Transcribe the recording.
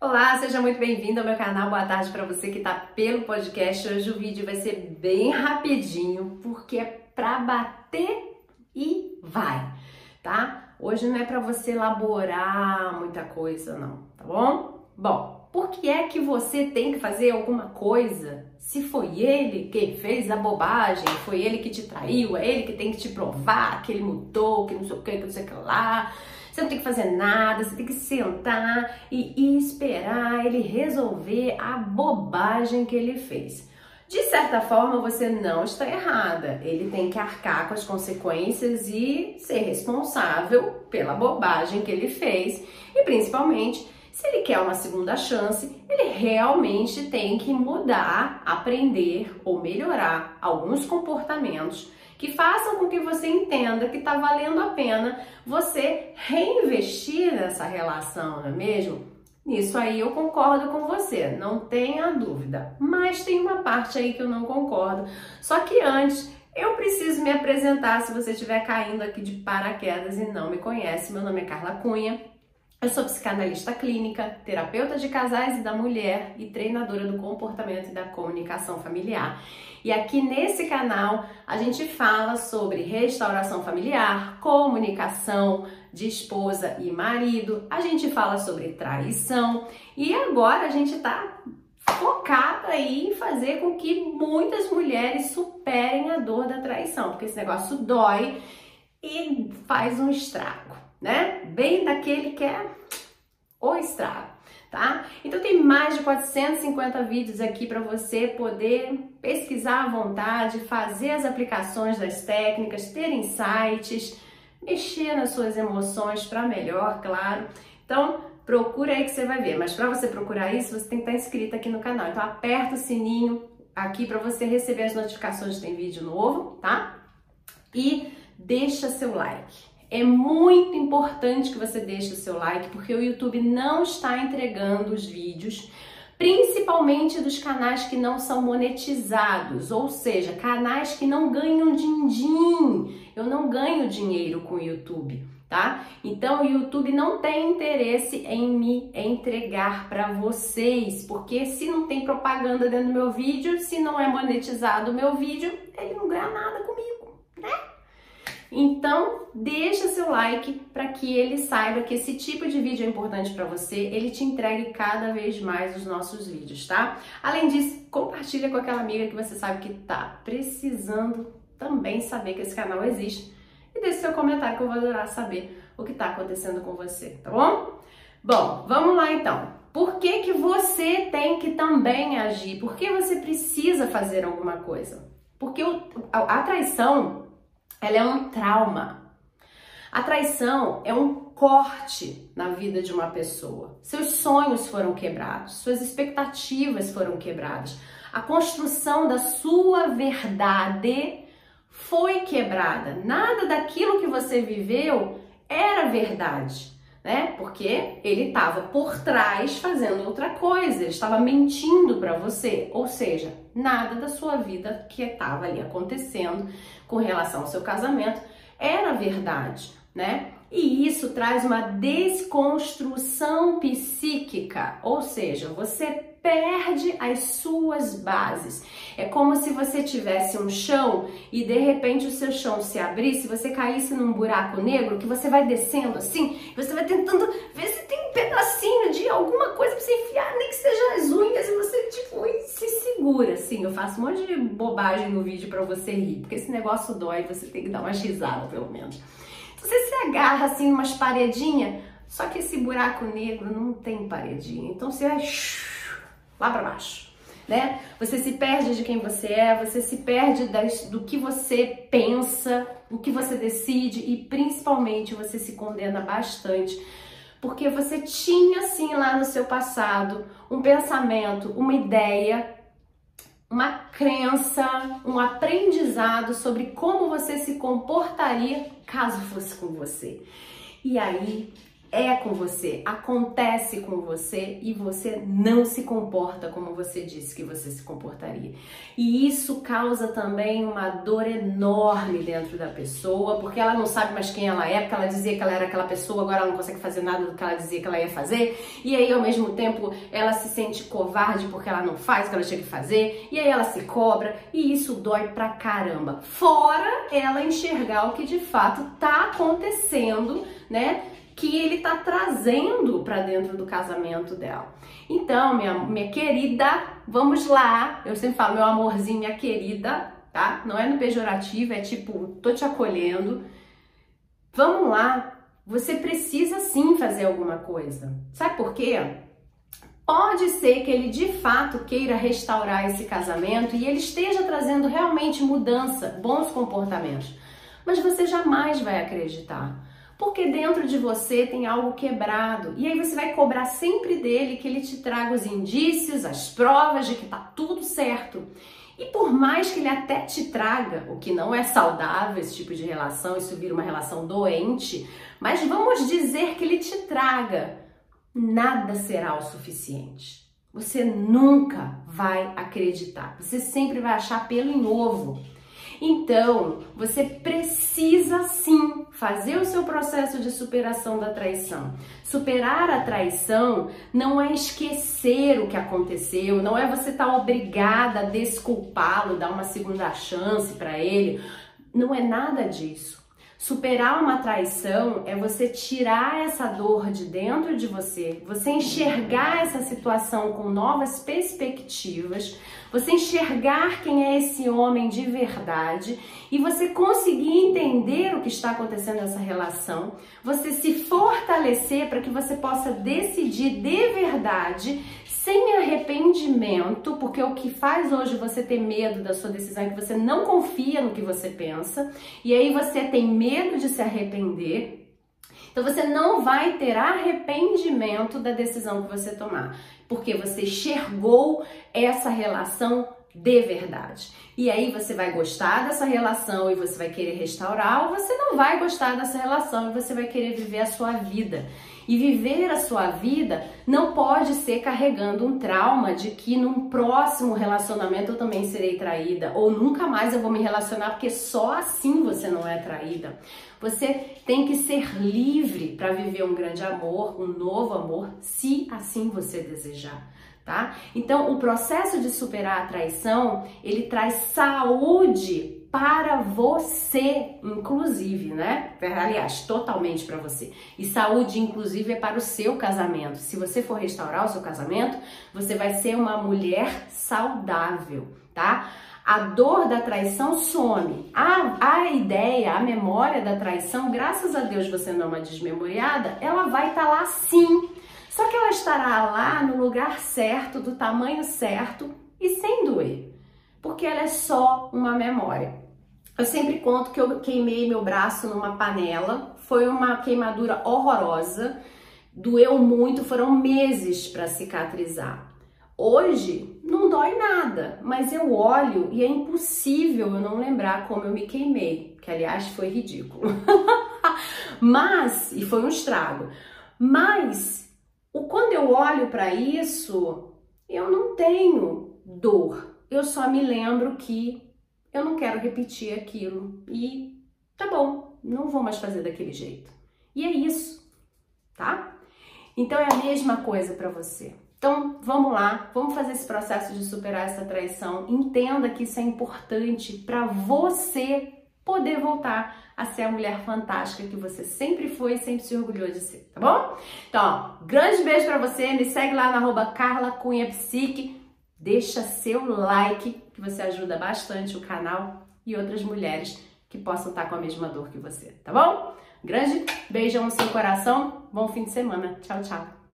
Olá, seja muito bem-vindo ao meu canal. Boa tarde para você que está pelo podcast. Hoje o vídeo vai ser bem rapidinho, porque é para bater e vai, tá? Hoje não é para você elaborar muita coisa, não, tá bom? Bom, por que é que você tem que fazer alguma coisa se foi ele que fez a bobagem, foi ele que te traiu, é ele que tem que te provar que ele mudou, que não sei o que, que não sei o que lá. Você não tem que fazer nada, você tem que sentar e, esperar ele resolver a bobagem que ele fez. De certa forma, você não está errada. Ele tem que arcar com as consequências e ser responsável pela bobagem que ele fez. E principalmente, se ele quer uma segunda chance, ele realmente tem que mudar, aprender ou melhorar alguns comportamentos que façam com que você entenda que está valendo a pena você reinvestir nessa relação, não é mesmo? Nisso aí eu concordo com você, não tenha dúvida. Mas tem uma parte aí que eu não concordo. Só que antes eu preciso me apresentar se você estiver caindo aqui de paraquedas e não me conhece. Meu nome é Carla Cunha. Eu sou psicanalista clínica, terapeuta de casais e da mulher e treinadora do comportamento e da comunicação familiar. E aqui nesse canal a gente fala sobre restauração familiar, comunicação de esposa e marido, a gente fala sobre traição e agora a gente tá focado aí em fazer com que muitas mulheres superem a dor da traição, porque esse negócio dói e faz um estrago, né? Bem daquele que é o estrago tá? Então tem mais de 450 vídeos aqui para você poder pesquisar à vontade, fazer as aplicações das técnicas, ter insights, mexer nas suas emoções para melhor, claro. Então, procura aí que você vai ver. Mas para você procurar isso, você tem que estar inscrito aqui no canal. Então, aperta o sininho aqui para você receber as notificações de tem vídeo novo, tá? E deixa seu like. É muito importante que você deixe o seu like, porque o YouTube não está entregando os vídeos, principalmente dos canais que não são monetizados, ou seja, canais que não ganham din-din. Eu não ganho dinheiro com o YouTube, tá? Então o YouTube não tem interesse em me entregar para vocês, porque se não tem propaganda dentro do meu vídeo, se não é monetizado o meu vídeo, ele não ganha nada comigo, né? Então, deixa seu like para que ele saiba que esse tipo de vídeo é importante para você, ele te entregue cada vez mais os nossos vídeos, tá? Além disso, compartilha com aquela amiga que você sabe que tá precisando também saber que esse canal existe e deixe seu comentário que eu vou adorar saber o que está acontecendo com você, tá bom? Bom, vamos lá então. Por que, que você tem que também agir? Por que você precisa fazer alguma coisa? Porque o, a, a traição ela é um trauma. A traição é um corte na vida de uma pessoa. Seus sonhos foram quebrados, suas expectativas foram quebradas. A construção da sua verdade foi quebrada. Nada daquilo que você viveu era verdade, né? Porque ele estava por trás fazendo outra coisa, ele estava mentindo para você. Ou seja, nada da sua vida que estava ali acontecendo com relação ao seu casamento era verdade, né? E isso traz uma desconstrução psíquica, ou seja, você perde as suas bases. É como se você tivesse um chão e de repente o seu chão se abrisse, você caísse num buraco negro que você vai descendo assim, você vai tentando ver se tem um pedacinho de alguma coisa pra você enfiar, nem que seja as unhas, e você tipo se segura assim. Eu faço um monte de bobagem no vídeo para você rir, porque esse negócio dói, você tem que dar uma risada pelo menos. Você se agarra assim umas paredinhas, só que esse buraco negro não tem paredinha, então você vai lá para baixo. Né? Você se perde de quem você é, você se perde das, do que você pensa, o que você decide e principalmente você se condena bastante porque você tinha assim lá no seu passado um pensamento, uma ideia, uma crença, um aprendizado sobre como você se comportaria caso fosse com você. E aí é com você, acontece com você e você não se comporta como você disse que você se comportaria. E isso causa também uma dor enorme dentro da pessoa, porque ela não sabe mais quem ela é, porque ela dizia que ela era aquela pessoa, agora ela não consegue fazer nada do que ela dizia que ela ia fazer, e aí ao mesmo tempo ela se sente covarde porque ela não faz o que ela tinha que fazer, e aí ela se cobra, e isso dói pra caramba. Fora ela enxergar o que de fato tá acontecendo, né? Que ele está trazendo para dentro do casamento dela. Então, minha, minha querida, vamos lá. Eu sempre falo, meu amorzinho, minha querida, tá? Não é no pejorativo, é tipo, tô te acolhendo. Vamos lá. Você precisa sim fazer alguma coisa. Sabe por quê? Pode ser que ele de fato queira restaurar esse casamento e ele esteja trazendo realmente mudança, bons comportamentos. Mas você jamais vai acreditar porque dentro de você tem algo quebrado. E aí você vai cobrar sempre dele que ele te traga os indícios, as provas de que tá tudo certo. E por mais que ele até te traga, o que não é saudável esse tipo de relação, isso vira uma relação doente, mas vamos dizer que ele te traga, nada será o suficiente. Você nunca vai acreditar. Você sempre vai achar pelo em ovo. Então, você precisa sim fazer o seu processo de superação da traição. Superar a traição não é esquecer o que aconteceu, não é você estar tá obrigada a desculpá-lo, dar uma segunda chance para ele. Não é nada disso. Superar uma traição é você tirar essa dor de dentro de você, você enxergar essa situação com novas perspectivas, você enxergar quem é esse homem de verdade e você conseguir entender que está acontecendo nessa relação, você se fortalecer para que você possa decidir de verdade sem arrependimento, porque o que faz hoje você ter medo da sua decisão é que você não confia no que você pensa, e aí você tem medo de se arrepender. Então você não vai ter arrependimento da decisão que você tomar, porque você enxergou essa relação de verdade. E aí você vai gostar dessa relação e você vai querer restaurar, ou você não vai gostar dessa relação e você vai querer viver a sua vida. E viver a sua vida não pode ser carregando um trauma de que num próximo relacionamento eu também serei traída, ou nunca mais eu vou me relacionar porque só assim você não é traída. Você tem que ser livre para viver um grande amor, um novo amor, se assim você desejar tá? Então, o processo de superar a traição, ele traz saúde para você, inclusive, né? Aliás, totalmente para você. E saúde, inclusive, é para o seu casamento. Se você for restaurar o seu casamento, você vai ser uma mulher saudável, tá? A dor da traição some. A, a ideia, a memória da traição, graças a Deus você não é uma desmemoriada, ela vai estar tá lá sim. Só que ela estará lá no lugar certo, do tamanho certo e sem doer, porque ela é só uma memória. Eu sempre conto que eu queimei meu braço numa panela, foi uma queimadura horrorosa, doeu muito, foram meses para cicatrizar. Hoje não dói nada, mas eu olho e é impossível eu não lembrar como eu me queimei, que aliás foi ridículo. mas, e foi um estrago. Mas, o, quando eu olho para isso, eu não tenho dor. Eu só me lembro que eu não quero repetir aquilo e tá bom, não vou mais fazer daquele jeito. E é isso, tá? Então é a mesma coisa para você. Então vamos lá, vamos fazer esse processo de superar essa traição. Entenda que isso é importante para você poder voltar a ser a mulher fantástica que você sempre foi e sempre se orgulhou de ser, tá bom? Então, ó, grande beijo para você, me segue lá no arroba Carla Cunha Psique, deixa seu like, que você ajuda bastante o canal e outras mulheres que possam estar com a mesma dor que você, tá bom? Grande beijão no seu coração, bom fim de semana. Tchau, tchau.